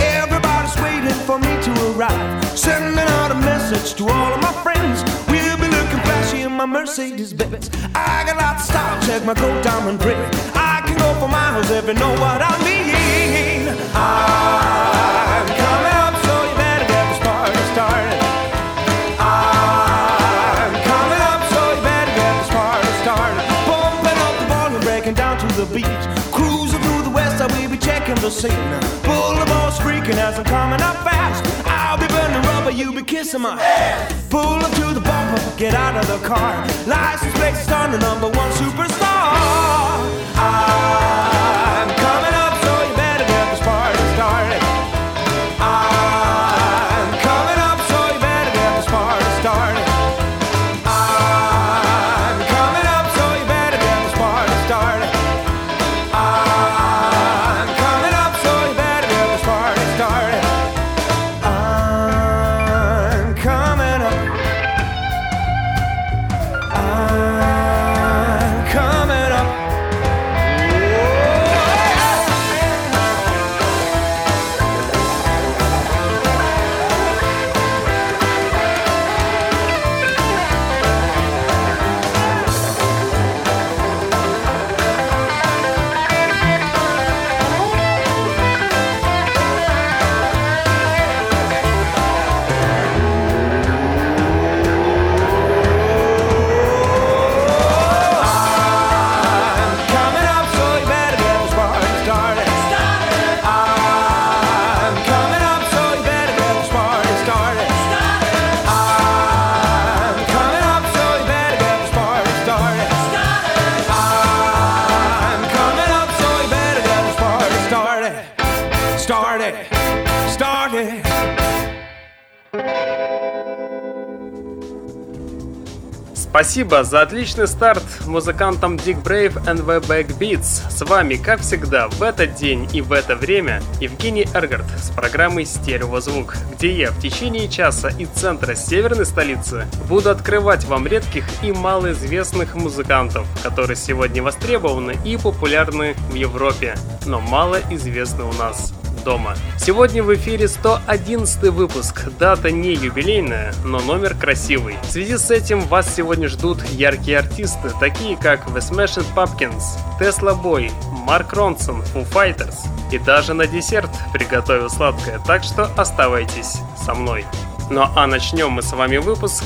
Everybody's waiting for me to arrive. Sending out a message to all of my friends. We'll be looking flashy in my Mercedes Benz. I got lots of style, check my coat diamond ring. I for miles if you know what I mean. I'm coming up, so you better get this party started. I'm coming up, so you better get this party started. Pumping up the volume, breaking down to the beat. Cruising through the west, I will be checking the scene. Boulevard's freaking as I'm coming up fast. I'll be burning rubber, you be kissing my ass. Pull up to the bumper, get out of the car. License plate on the number one superstar. Ah. Спасибо за отличный старт музыкантам Dick Brave and the Backbeats. С вами, как всегда, в этот день и в это время Евгений Эргард с программой «Стереозвук», где я в течение часа из центра северной столицы буду открывать вам редких и малоизвестных музыкантов, которые сегодня востребованы и популярны в Европе, но мало известны у нас дома. Сегодня в эфире 111 выпуск. Дата не юбилейная, но номер красивый. В связи с этим вас сегодня ждут яркие артисты, такие как The Smashing Pumpkins, Tesla Boy, Марк Ронсон, Foo Fighters. И даже на десерт приготовил сладкое, так что оставайтесь со мной. Ну а начнем мы с вами выпуск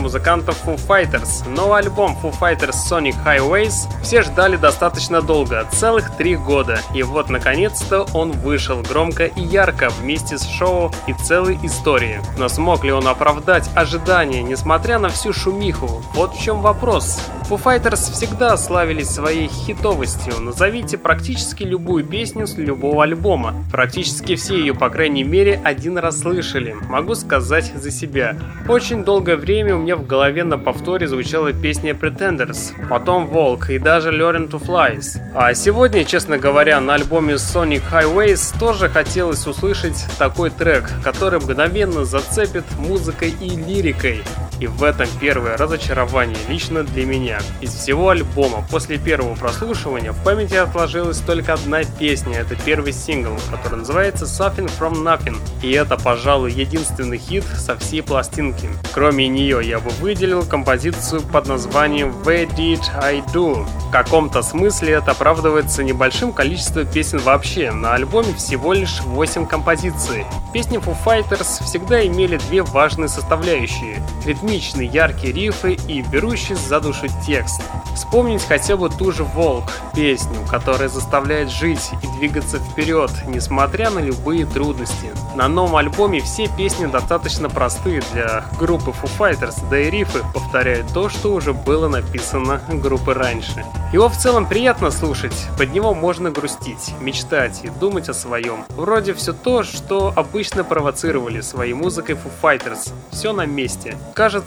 музыкантов Foo Fighters. Новый альбом Foo Fighters Sonic Highways все ждали достаточно долго, целых три года. И вот наконец-то он вышел громко и ярко вместе с шоу и целой историей. Но смог ли он оправдать ожидания, несмотря на всю шумиху? Вот в чем вопрос. Foo Fighters всегда славились своей хитовостью. Назовите практически любую песню с любого альбома. Практически все ее, по крайней мере, один раз слышали. Могу сказать за себя. Очень долгое время у меня в голове на повторе звучала песня Pretenders, потом Волк и даже Learn to Flies. А сегодня, честно говоря, на альбоме Sonic Highways тоже хотелось услышать такой трек, который мгновенно зацепит музыкой и лирикой. И в этом первое разочарование лично для меня. Из всего альбома после первого прослушивания в памяти отложилась только одна песня. Это первый сингл, который называется Something From Nothing. И это, пожалуй, единственный хит со всей пластинки. Кроме нее я бы выделил композицию под названием Where Did I Do? В каком-то смысле это оправдывается небольшим количеством песен вообще. На альбоме всего лишь 8 композиций. Песни Foo Fighters всегда имели две важные составляющие – ритмичные яркие рифы и берущий за душу текст. Вспомнить хотя бы ту же «Волк» песню, которая заставляет жить и двигаться вперед, несмотря на любые трудности. На новом альбоме все песни достаточно простые для группы Foo Fighters, да и рифы повторяют то, что уже было написано группой раньше. Его в целом приятно слушать, под него можно грустить, мечтать и думать о своем. Вроде все то, что обычно провоцировали своей музыкой Foo Fighters. Все на месте. Кажется,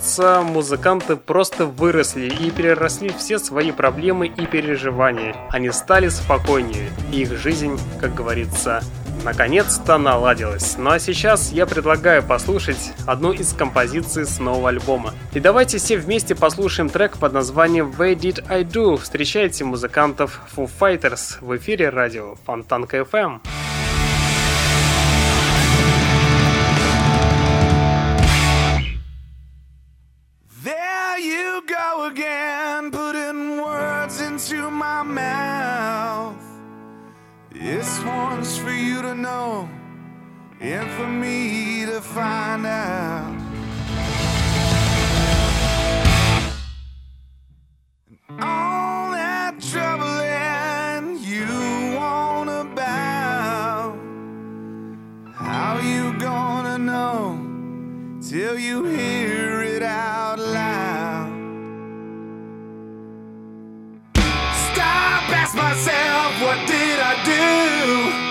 музыканты просто выросли и переросли все свои проблемы и переживания. Они стали спокойнее, их жизнь, как говорится, наконец-то наладилась. Ну а сейчас я предлагаю послушать одну из композиций с нового альбома. И давайте все вместе послушаем трек под названием Where Did I Do? Встречайте музыкантов Foo Fighters в эфире радио Фонтанка FM. There know and for me to find out. All that trouble and you want about. How you gonna know till you hear it out loud? Stop, ask myself, what did I do?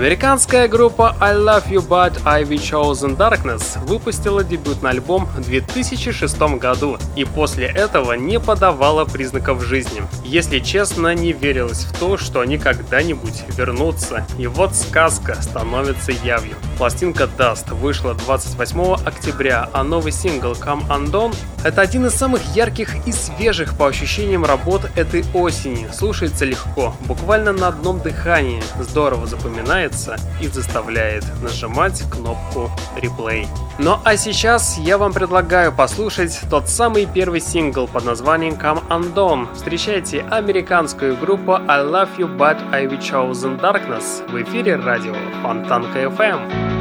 Американская группа I Love You But I Be Chosen Darkness выпустила дебютный альбом в 2006 году и после этого не подавала признаков жизни. Если честно, не верилось в то, что они когда-нибудь вернутся. И вот сказка становится явью. Пластинка Dust вышла 28 октября, а новый сингл Come Undone – это один из самых ярких и свежих по ощущениям работ этой осени. Слушается легко, буквально на одном дыхании. Здорово запоминается начинается и заставляет нажимать кнопку реплей. Ну а сейчас я вам предлагаю послушать тот самый первый сингл под названием Come Undone. Встречайте американскую группу I Love You But I Will Chosen Darkness в эфире радио Фонтанка FM.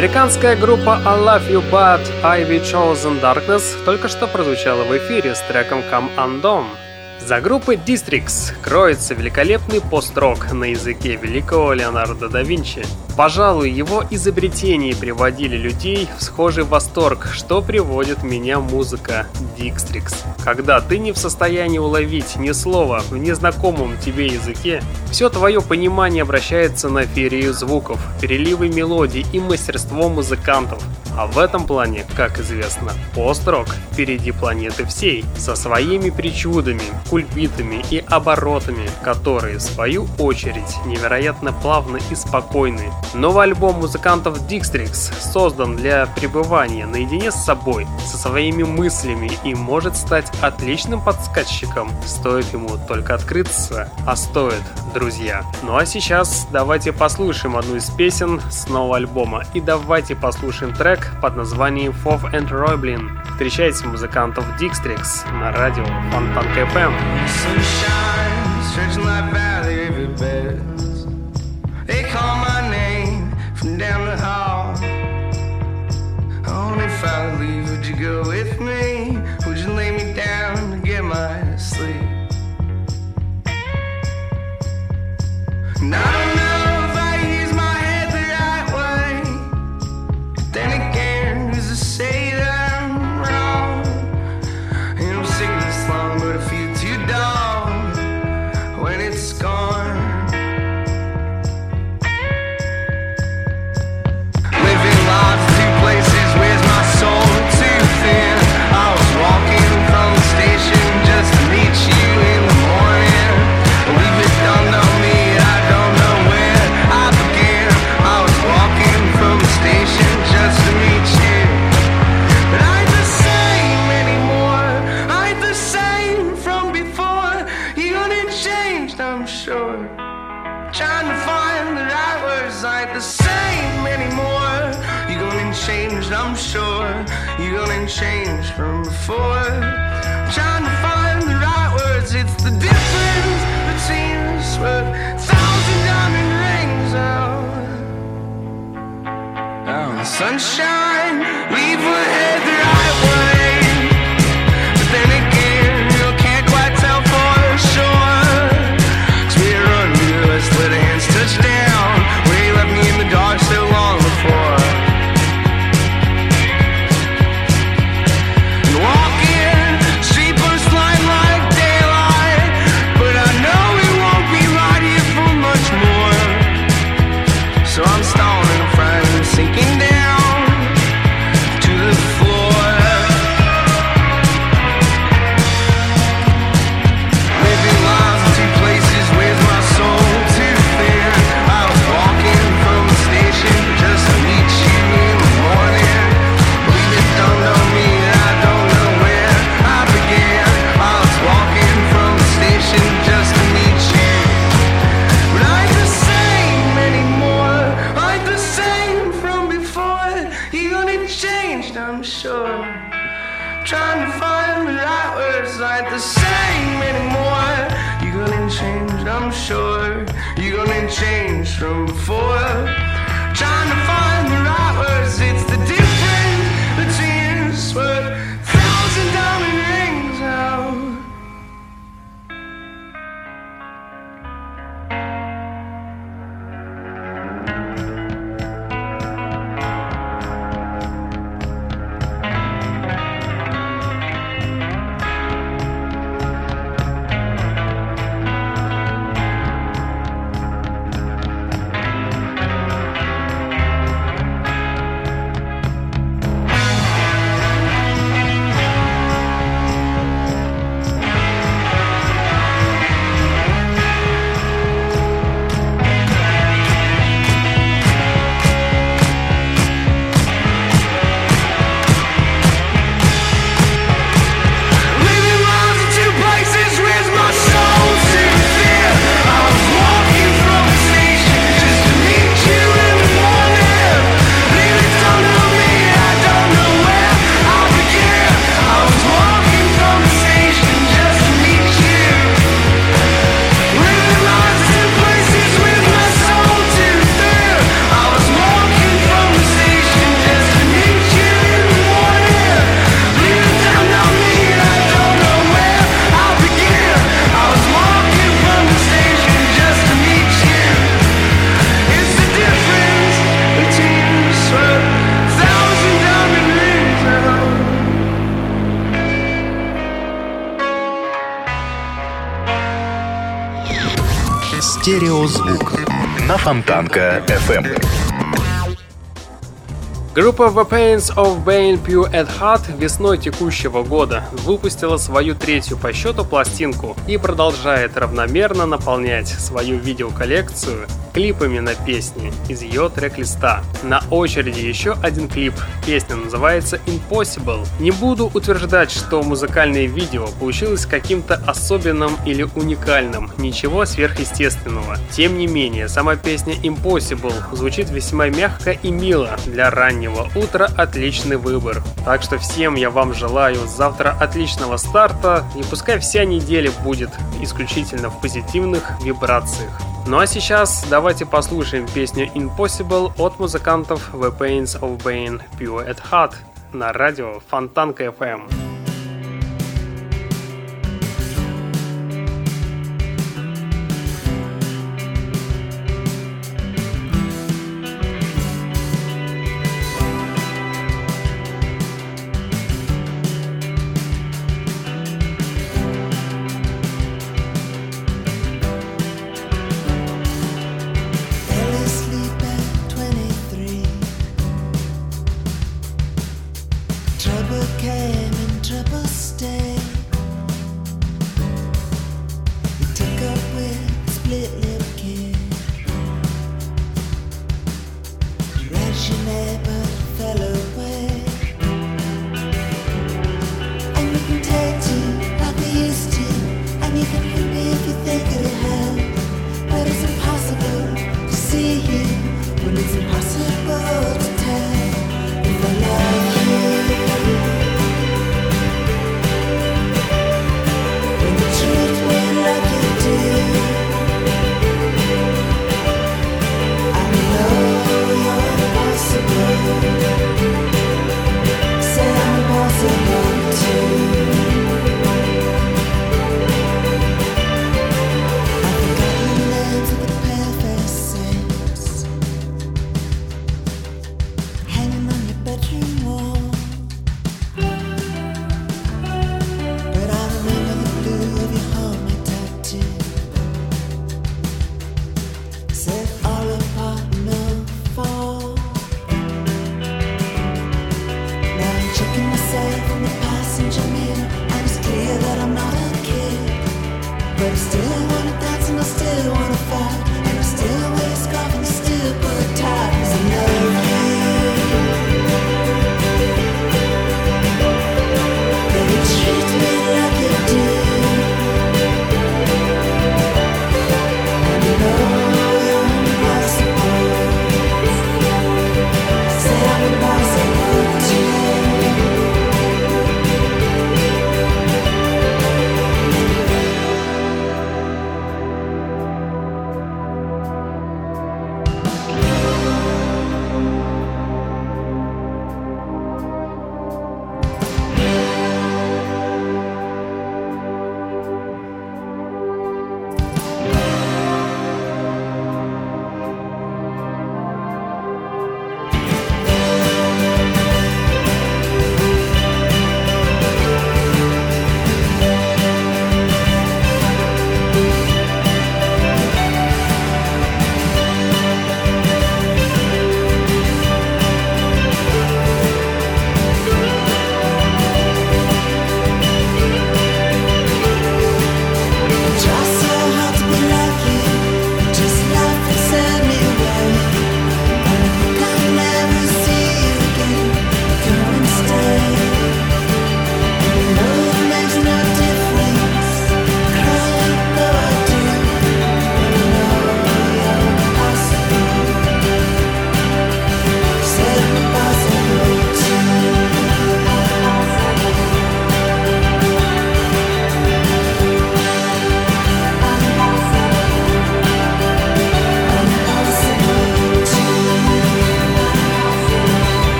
Американская группа I Love You But I Be Chosen Darkness только что прозвучала в эфире с треком Come Undone. За группой Districts кроется великолепный пост-рок на языке великого Леонардо да Винчи. Пожалуй, его изобретения приводили людей в схожий восторг, что приводит меня музыка Districts. Когда ты не в состоянии уловить ни слова в незнакомом тебе языке, все твое понимание обращается на ферию звуков, переливы мелодий и мастерство музыкантов. А в этом плане, как известно, пост-рок впереди планеты всей, со своими причудами, кульбитами и оборотами, которые, в свою очередь, невероятно плавны и спокойны. Новый альбом музыкантов Dixtrix создан для пребывания наедине с собой, со своими мыслями и может стать отличным подсказчиком, стоит ему только открыться, а стоит, друзья. Ну а сейчас давайте послушаем одну из песен с нового альбома и давайте послушаем трек под названием Fov and Roblin. Встречайте музыкантов Dixtrix на радио Фонтан КФМ. Down the hall. Only leave, would you go with me? My sleep? And sunshine, Фонтанка FM. Группа The Pains of Bane Pure at Heart весной текущего года выпустила свою третью по счету пластинку и продолжает равномерно наполнять свою видеоколлекцию клипами на песни из ее трек-листа. На очереди еще один клип. Песня называется Impossible. Не буду утверждать, что музыкальное видео получилось каким-то особенным или уникальным, ничего сверхъестественного. Тем не менее, сама песня Impossible звучит весьма мягко и мило для раннего утра отличный выбор. Так что всем я вам желаю завтра отличного старта и пускай вся неделя будет исключительно в позитивных вибрациях. Ну а сейчас давайте послушаем песню Impossible от музыкантов The Pains of Bane Pure at Heart на радио Фонтанка FM.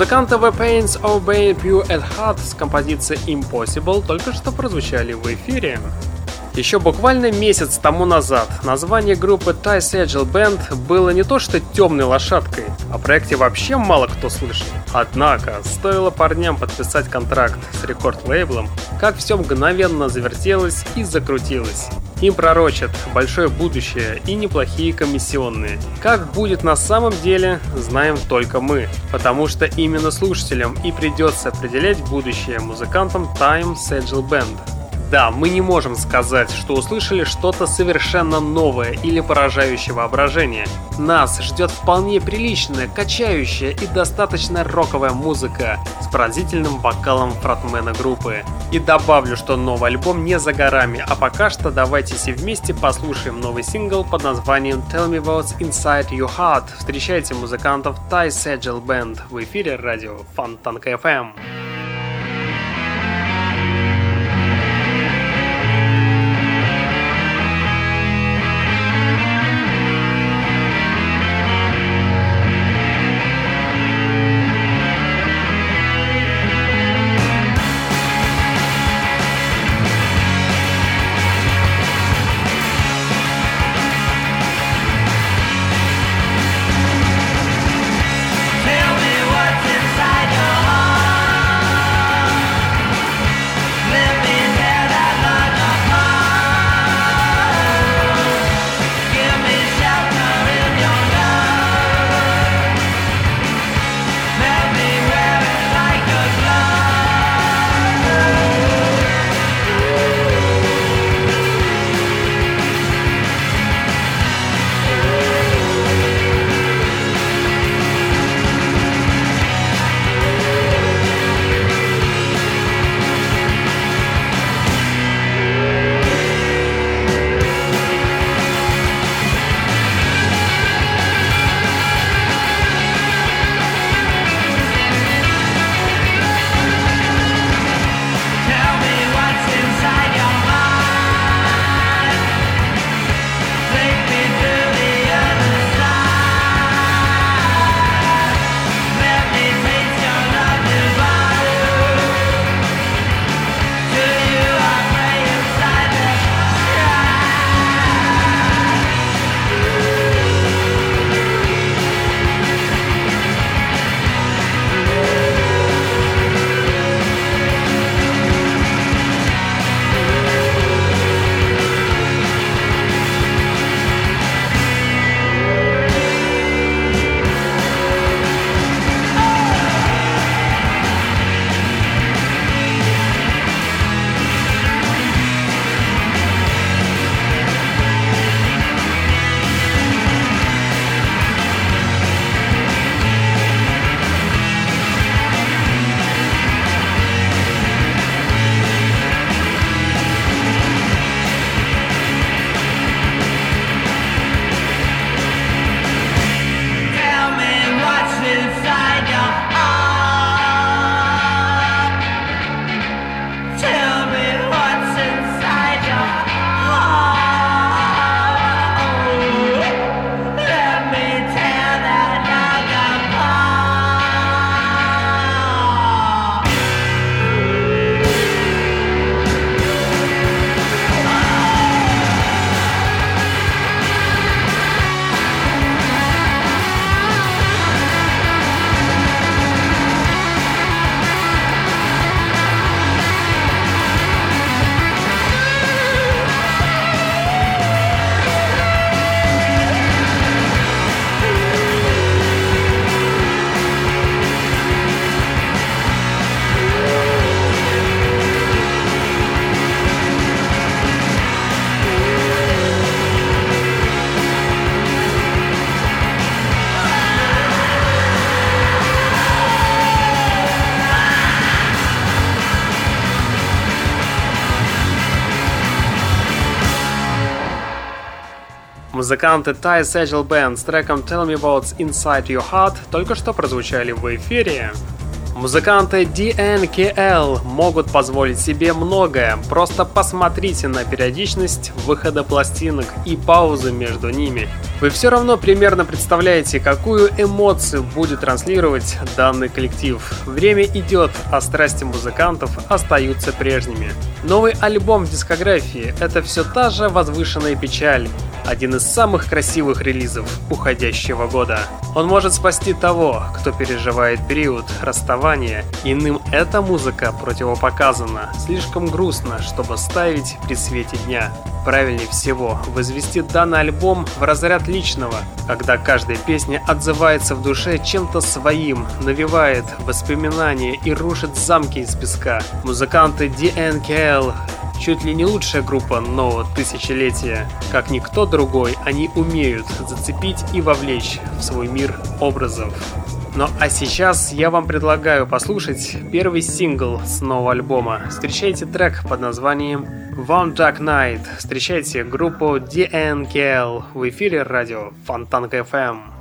Музыканты The Pains of Bane Pure at Heart с композицией Impossible только что прозвучали в эфире. Еще буквально месяц тому назад название группы Ty Sagel Band было не то что темной лошадкой, о проекте вообще мало кто слышал. Однако, стоило парням подписать контракт с рекорд-лейблом, как все мгновенно завертелось и закрутилось. Им пророчат большое будущее и неплохие комиссионные. Как будет на самом деле, знаем только мы, потому что именно слушателям и придется определять будущее музыкантам Time Sagel Band. Да, мы не можем сказать, что услышали что-то совершенно новое или поражающее воображение. Нас ждет вполне приличная, качающая и достаточно роковая музыка с пронзительным вокалом фронтмена группы. И добавлю, что новый альбом не за горами, а пока что давайте все вместе послушаем новый сингл под названием Tell Me What's Inside Your Heart. Встречайте музыкантов Ty Sagel Band в эфире радио Фонтанка FM. Музыканты Ty Sagel Band с треком Tell Me What's Inside Your Heart только что прозвучали в эфире. Музыканты DNKL могут позволить себе многое. Просто посмотрите на периодичность выхода пластинок и паузы между ними. Вы все равно примерно представляете, какую эмоцию будет транслировать данный коллектив. Время идет, а страсти музыкантов остаются прежними. Новый альбом в дискографии – это все та же возвышенная печаль, один из самых красивых релизов уходящего года. Он может спасти того, кто переживает период расставания. Иным эта музыка противопоказана. Слишком грустно, чтобы ставить при свете дня. Правильнее всего возвести данный альбом в разряд личного, когда каждая песня отзывается в душе чем-то своим, навевает воспоминания и рушит замки из песка. Музыканты DNKL чуть ли не лучшая группа нового тысячелетия. Как никто другой, они умеют зацепить и вовлечь в свой мир образов. Ну а сейчас я вам предлагаю послушать первый сингл с нового альбома. Встречайте трек под названием One Dark Night. Встречайте группу DNKL в эфире радио Фонтанка FM.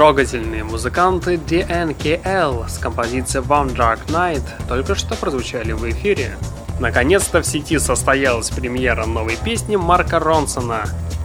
Трогательные музыканты DNKL с композицией One Dark Night только что прозвучали в эфире. Наконец-то в сети состоялась премьера новой песни Марка Ронсона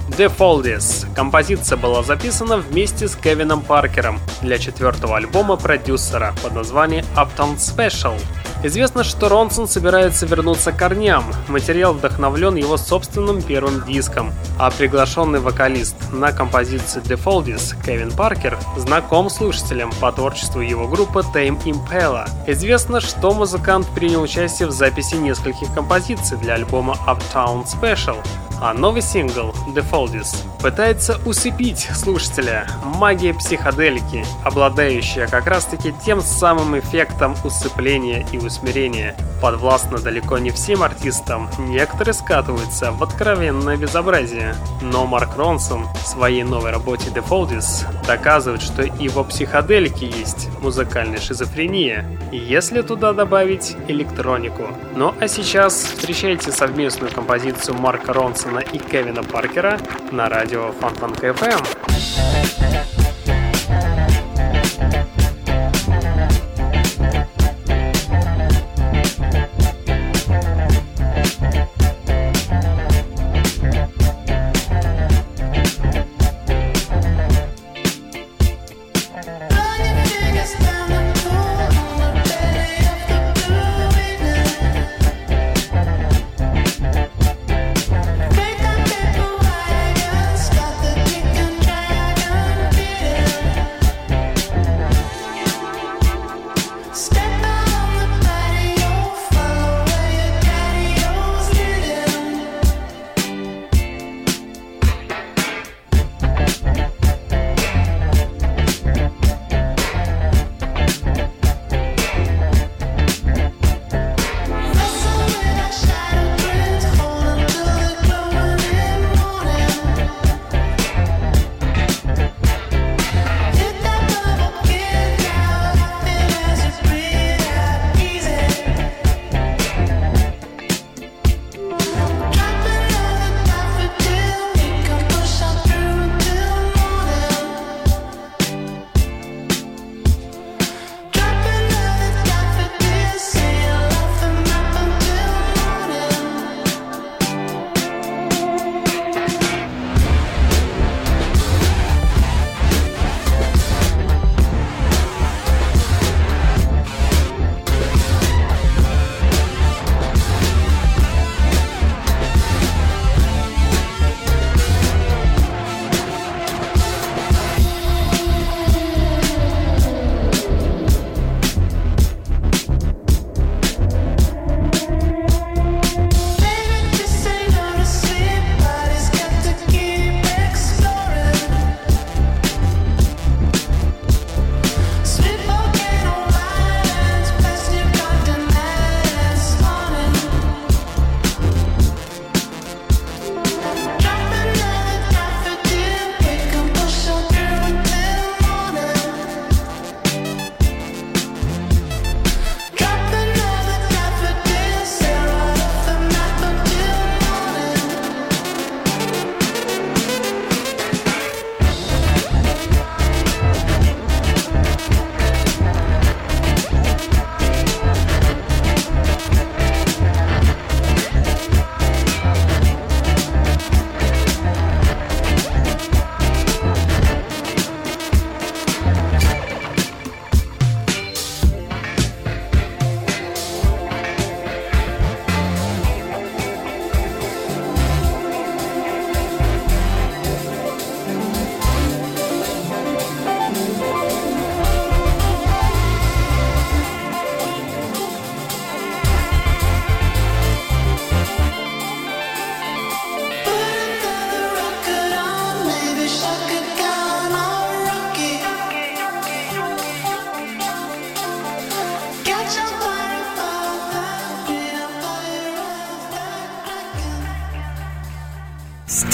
The Foldies. Композиция была записана вместе с Кевином Паркером для четвертого альбома продюсера под названием Uptown Special. Известно, что Ронсон собирается вернуться к корням. Материал вдохновлен его собственным первым диском, а приглашенный вокалист на композицию The Foldies Кевин Паркер знаком слушателям по творчеству его группы Tame Impala. Известно, что музыкант принял участие в записи нескольких композиций для альбома Uptown Special, а новый сингл The Foldies пытается усыпить слушателя магией психоделики, обладающая как раз таки тем самым эффектом усыпления и усмирения. Подвластно далеко не всем артистам, некоторые скатываются в откровенное безобразие. Но Марк Ронсон в своей новой работе The Foldies доказывает, что и во психоделике есть музыкальная шизофрения, если туда добавить электронику. Ну а сейчас встречайте совместную композицию Марка Ронсона и Кевина Паркера на радио Фонтанка FM.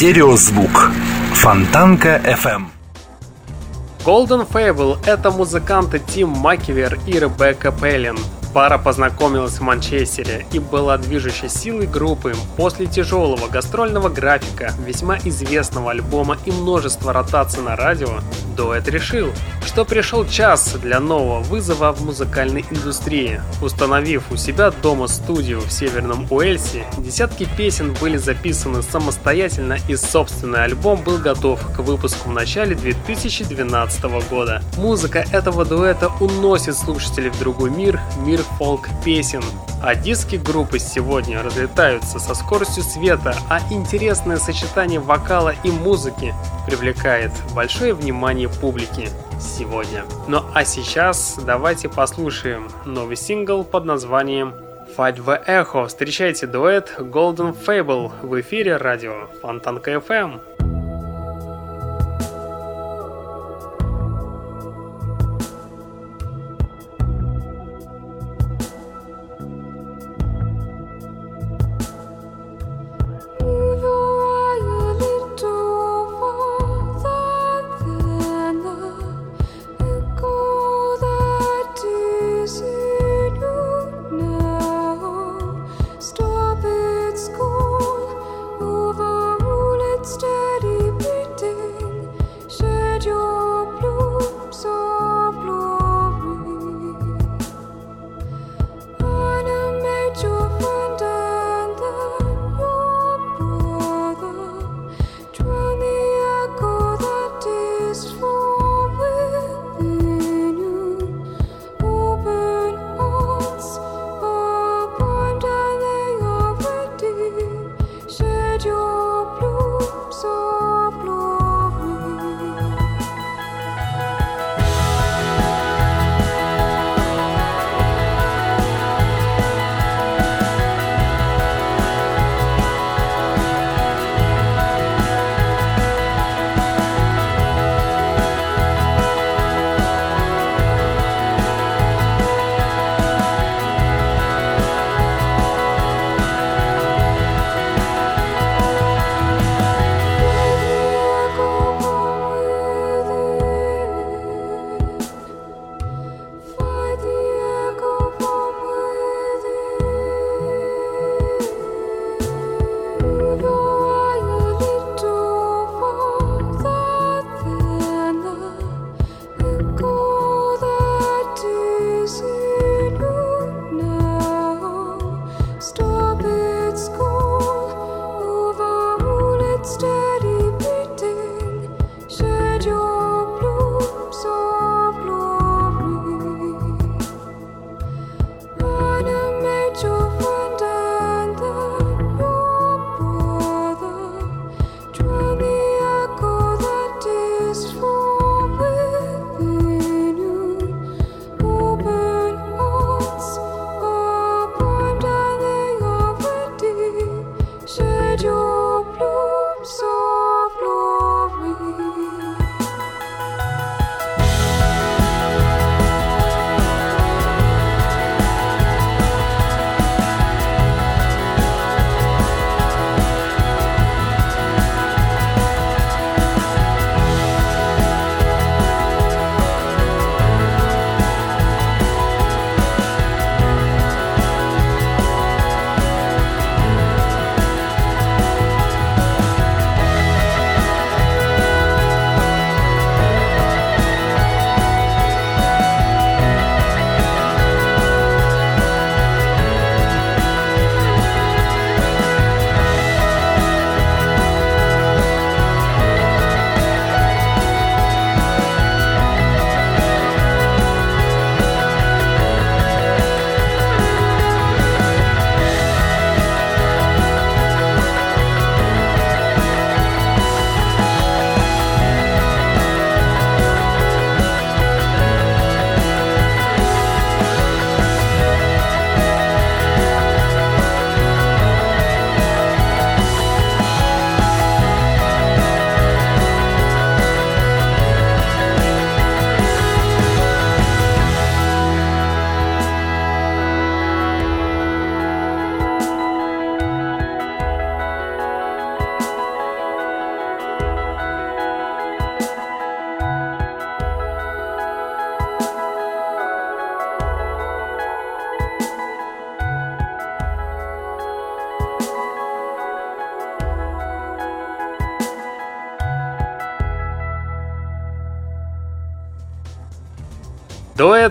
Стереозвук. Фонтанка FM. Golden Fable — это музыканты Тим Маккивер и Ребекка Пеллин. Пара познакомилась в Манчестере и была движущей силой группы после тяжелого гастрольного графика, весьма известного альбома и множества ротаций на радио. Дуэт решил, что пришел час для нового вызова в музыкальной индустрии. Установив у себя дома студию в Северном Уэльсе, десятки песен были записаны самостоятельно и собственный альбом был готов к выпуску в начале 2012 года. Музыка этого дуэта уносит слушателей в другой мир, мир фолк-песен. А диски группы сегодня разлетаются со скоростью света, а интересное сочетание вокала и музыки привлекает большое внимание публики сегодня. Ну а сейчас давайте послушаем новый сингл под названием Fight the Echo. Встречайте дуэт Golden Fable в эфире радио Фонтанка FM.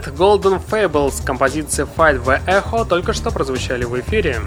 Дуэт Golden Fables композиция Fight the Echo только что прозвучали в эфире.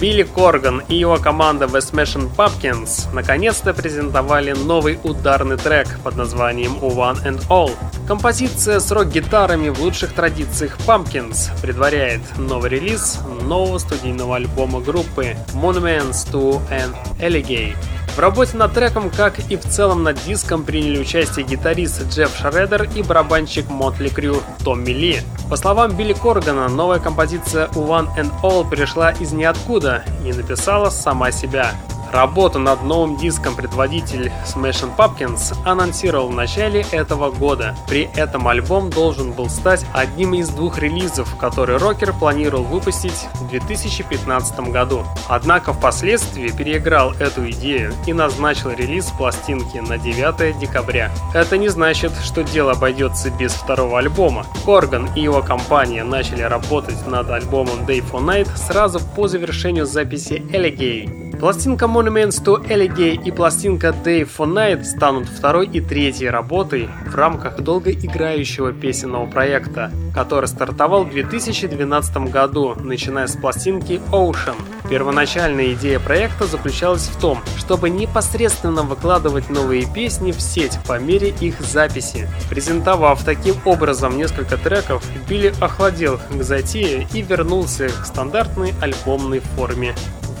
Билли Корган и его команда The Smashing Pumpkins наконец-то презентовали новый ударный трек под названием One and All. Композиция с рок-гитарами в лучших традициях Pumpkins предваряет новый релиз нового студийного альбома группы Monuments to an Alligator. В работе над треком, как и в целом над диском, приняли участие гитарист Джефф Шредер и барабанщик Мотли Крю Томми Ли. По словам Билли Коргана, новая композиция One and All пришла из ниоткуда и написала сама себя. Работу над новым диском предводитель Smashing Pumpkins анонсировал в начале этого года. При этом альбом должен был стать одним из двух релизов, который рокер планировал выпустить в 2015 году. Однако впоследствии переиграл эту идею и назначил релиз пластинки на 9 декабря. Это не значит, что дело обойдется без второго альбома. Корган и его компания начали работать над альбомом Day for Night сразу по завершению записи Alligator. Пластинка Monuments to Alligator и пластинка Day for Night станут второй и третьей работой в рамках долгоиграющего песенного проекта, который стартовал в 2012 году, начиная с пластинки Ocean. Первоначальная идея проекта заключалась в том, чтобы непосредственно выкладывать новые песни в сеть по мере их записи. Презентовав таким образом несколько треков, Билли охладел к затее и вернулся к стандартной альбомной форме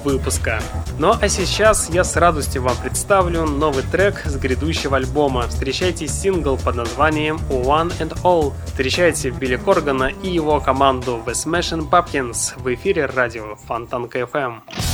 выпуска. Ну а сейчас я с радостью вам представлю новый трек с грядущего альбома. Встречайте сингл под названием One and All. Встречайте Билли Коргана и его команду The Smashing Pumpkins в эфире радио Фонтанка FM.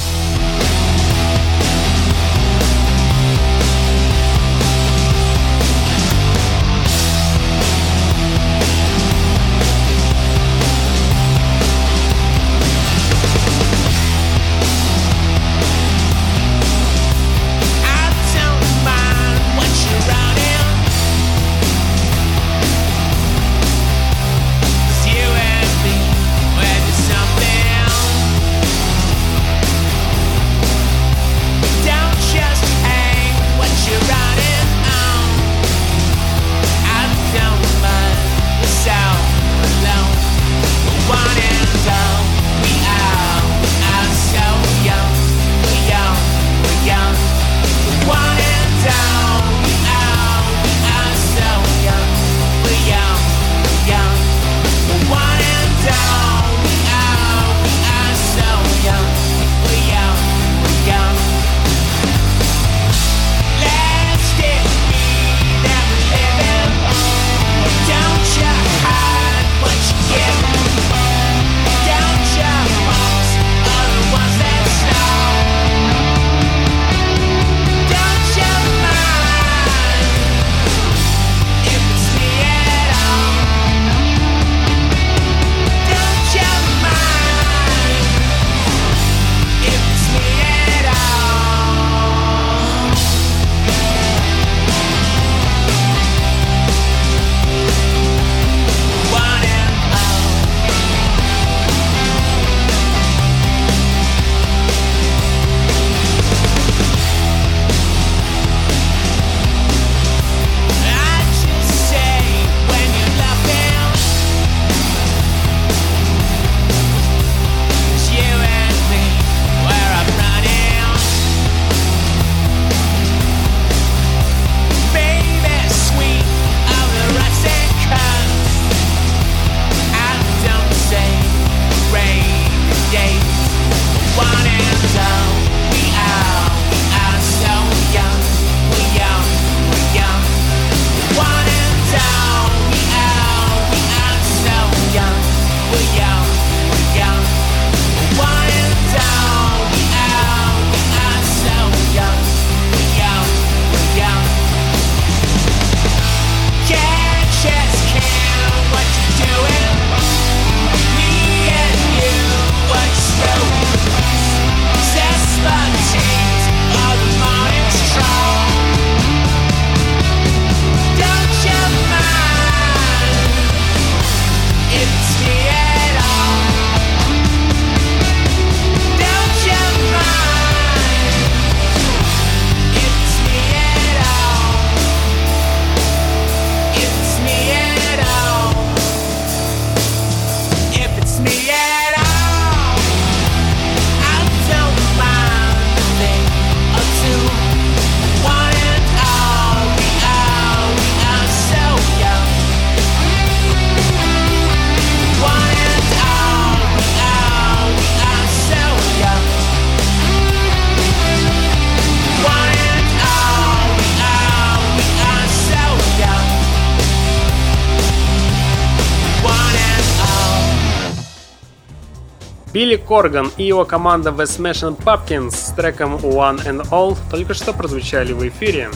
Билли Корган и его команда The Smashing Pumpkins с треком One and All только что прозвучали в эфире.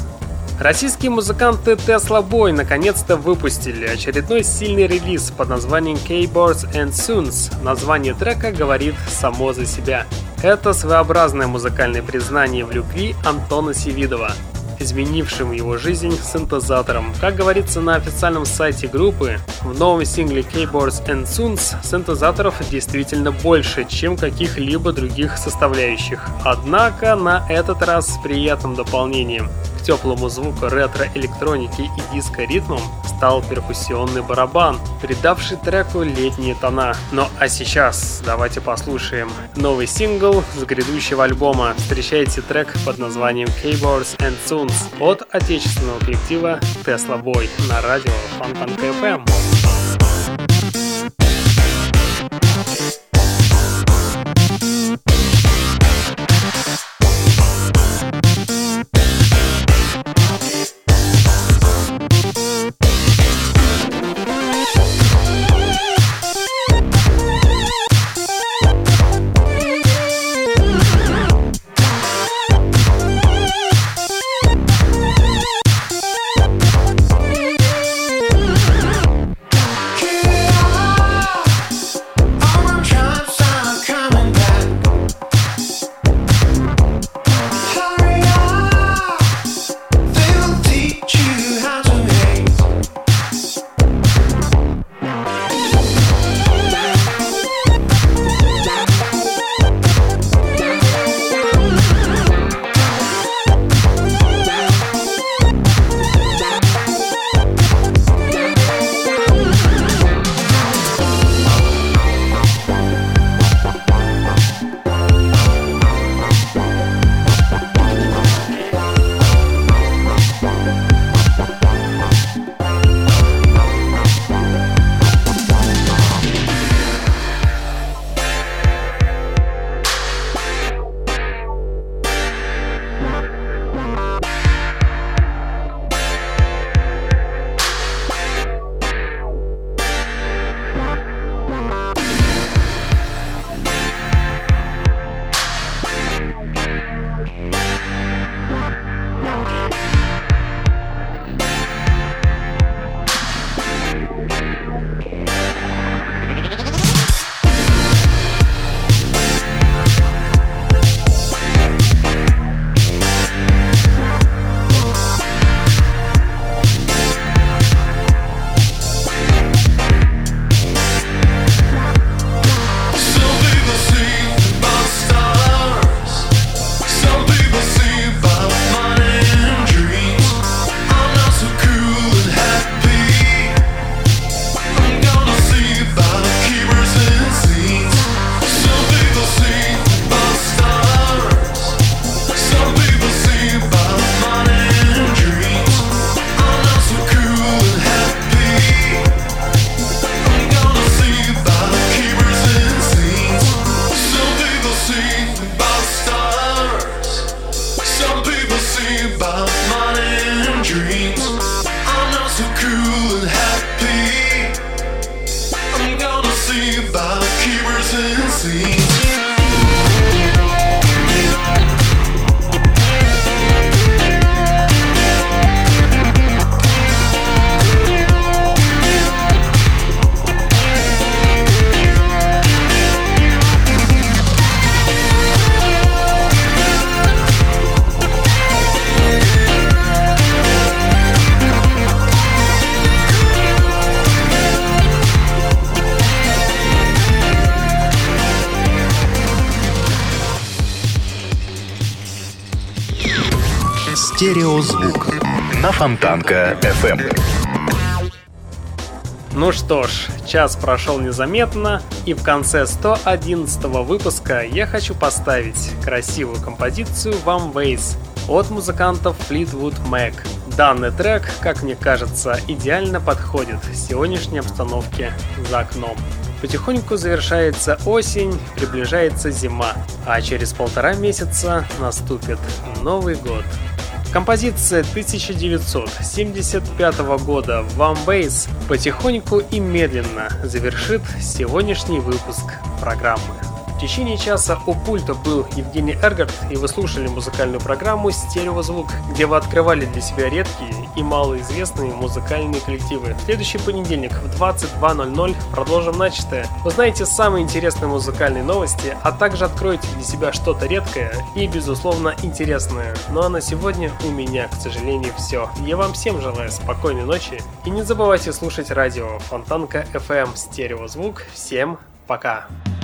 Российские музыканты Tesla Boy наконец-то выпустили очередной сильный релиз под названием Keyboards and Soons. Название трека говорит само за себя. Это своеобразное музыкальное признание в любви Антона Севидова, изменившим его жизнь синтезатором. Как говорится на официальном сайте группы, в новом сингле Keyboards and Soons синтезаторов действительно больше, чем каких-либо других составляющих. Однако на этот раз с приятным дополнением теплому звуку ретро-электроники и диско-ритмам стал перкуссионный барабан, придавший треку летние тона. Ну а сейчас давайте послушаем новый сингл с грядущего альбома. Встречайте трек под названием Keyboards and Soons от отечественного коллектива Tesla Boy на радио Фонтанка FM. На Фонтанка FM. Ну что ж, час прошел незаметно, и в конце 111 выпуска я хочу поставить красивую композицию One Ways от музыкантов Fleetwood Mac. Данный трек, как мне кажется, идеально подходит сегодняшней обстановке за окном. Потихоньку завершается осень, приближается зима, а через полтора месяца наступит Новый год. Композиция 1975 года One Bass потихоньку и медленно завершит сегодняшний выпуск программы. Течение часа у пульта был Евгений Эргард, и вы слушали музыкальную программу «Стереозвук», где вы открывали для себя редкие и малоизвестные музыкальные коллективы. В следующий понедельник в 22.00 продолжим начатое. Узнаете самые интересные музыкальные новости, а также откроете для себя что-то редкое и, безусловно, интересное. Ну а на сегодня у меня, к сожалению, все. Я вам всем желаю спокойной ночи и не забывайте слушать радио Фонтанка FM Стереозвук. Всем пока! Sleep